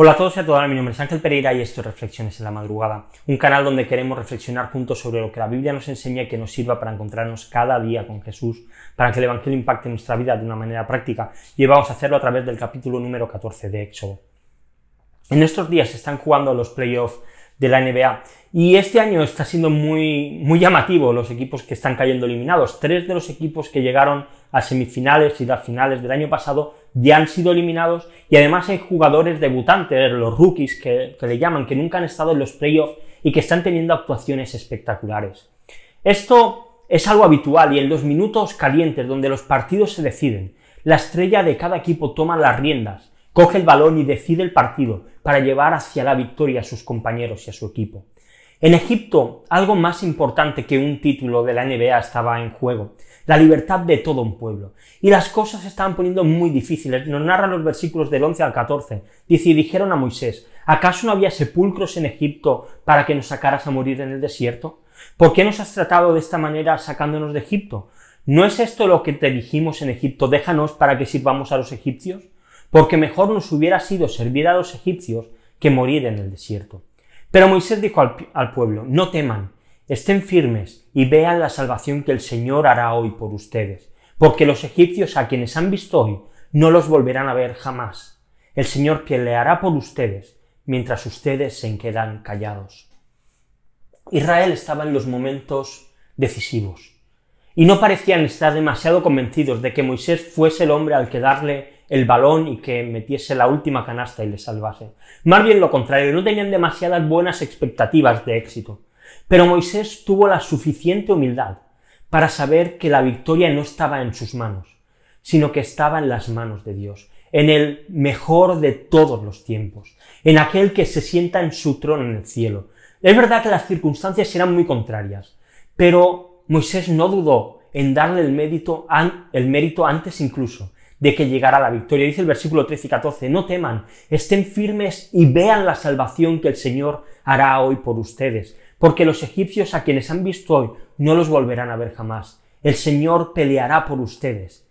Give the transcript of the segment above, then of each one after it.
Hola a todos y a todas, mi nombre es Ángel Pereira y esto es Reflexiones en la Madrugada, un canal donde queremos reflexionar juntos sobre lo que la Biblia nos enseña y que nos sirva para encontrarnos cada día con Jesús, para que el Evangelio impacte nuestra vida de una manera práctica y vamos a hacerlo a través del capítulo número 14 de Éxodo. En estos días se están jugando los playoffs de la NBA. Y este año está siendo muy, muy llamativo los equipos que están cayendo eliminados. Tres de los equipos que llegaron a semifinales y las finales del año pasado ya han sido eliminados y además hay jugadores debutantes, los rookies que, que le llaman, que nunca han estado en los playoffs y que están teniendo actuaciones espectaculares. Esto es algo habitual y en los minutos calientes donde los partidos se deciden, la estrella de cada equipo toma las riendas coge el balón y decide el partido para llevar hacia la victoria a sus compañeros y a su equipo. En Egipto, algo más importante que un título de la NBA estaba en juego, la libertad de todo un pueblo. Y las cosas se estaban poniendo muy difíciles. Nos narran los versículos del 11 al 14. Dice, y dijeron a Moisés, ¿acaso no había sepulcros en Egipto para que nos sacaras a morir en el desierto? ¿Por qué nos has tratado de esta manera sacándonos de Egipto? ¿No es esto lo que te dijimos en Egipto? Déjanos para que sirvamos a los egipcios porque mejor nos hubiera sido servir a los egipcios que morir en el desierto. Pero Moisés dijo al, pueblo, no teman, estén firmes y vean la salvación que el Señor hará hoy por ustedes, porque los egipcios a quienes han visto hoy no los volverán a ver jamás. El Señor peleará por ustedes mientras ustedes se quedan callados. Israel estaba en los momentos decisivos y no parecían estar demasiado convencidos de que Moisés fuese el hombre al que darle el balón y que metiese la última canasta y le salvase. Más bien lo contrario, no tenían demasiadas buenas expectativas de éxito. Pero Moisés tuvo la suficiente humildad para saber que la victoria no estaba en sus manos, sino que estaba en las manos de Dios, en el mejor de todos los tiempos, en aquel que se sienta en su trono en el cielo. Es verdad que las circunstancias eran muy contrarias, pero Moisés no dudó en darle el mérito, el mérito antes incluso de que llegará la victoria. Dice el versículo 13 y 14, no teman, estén firmes y vean la salvación que el Señor hará hoy por ustedes, porque los egipcios a quienes han visto hoy no los volverán a ver jamás. El Señor peleará por ustedes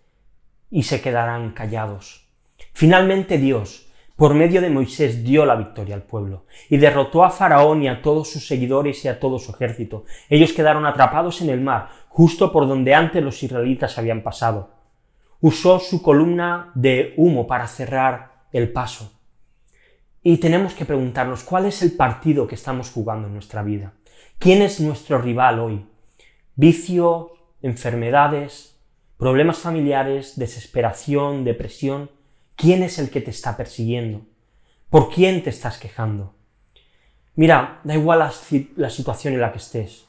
y se quedarán callados. Finalmente Dios, por medio de Moisés, dio la victoria al pueblo y derrotó a Faraón y a todos sus seguidores y a todo su ejército. Ellos quedaron atrapados en el mar, justo por donde antes los israelitas habían pasado usó su columna de humo para cerrar el paso. Y tenemos que preguntarnos cuál es el partido que estamos jugando en nuestra vida. ¿Quién es nuestro rival hoy? Vicio, enfermedades, problemas familiares, desesperación, depresión. ¿Quién es el que te está persiguiendo? ¿Por quién te estás quejando? Mira, da igual la, la situación en la que estés.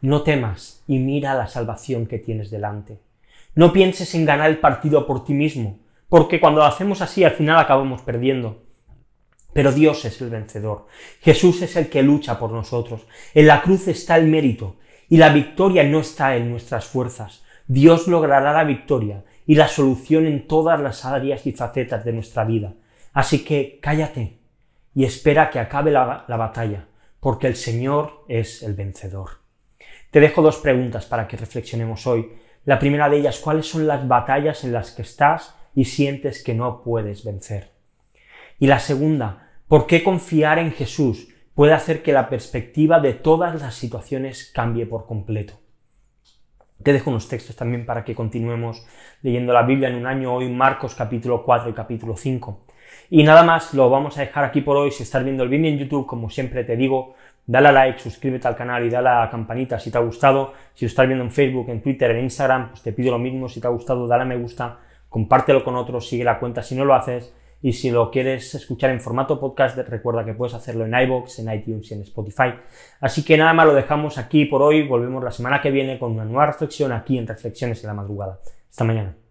No temas y mira la salvación que tienes delante. No pienses en ganar el partido por ti mismo, porque cuando lo hacemos así al final acabamos perdiendo. Pero Dios es el vencedor. Jesús es el que lucha por nosotros. En la cruz está el mérito y la victoria no está en nuestras fuerzas. Dios logrará la victoria y la solución en todas las áreas y facetas de nuestra vida. Así que cállate y espera que acabe la, la batalla, porque el Señor es el vencedor. Te dejo dos preguntas para que reflexionemos hoy. La primera de ellas, ¿cuáles son las batallas en las que estás y sientes que no puedes vencer? Y la segunda, ¿por qué confiar en Jesús puede hacer que la perspectiva de todas las situaciones cambie por completo? Te dejo unos textos también para que continuemos leyendo la Biblia en un año, hoy Marcos capítulo 4 y capítulo 5. Y nada más, lo vamos a dejar aquí por hoy. Si estás viendo el vídeo en YouTube, como siempre te digo, dale a like, suscríbete al canal y dale a la campanita si te ha gustado. Si lo estás viendo en Facebook, en Twitter, en Instagram, pues te pido lo mismo. Si te ha gustado, dale a me gusta, compártelo con otros, sigue la cuenta si no lo haces. Y si lo quieres escuchar en formato podcast, recuerda que puedes hacerlo en iBox, en iTunes y en Spotify. Así que nada más lo dejamos aquí por hoy. Volvemos la semana que viene con una nueva reflexión aquí en Reflexiones en la Madrugada. Hasta mañana.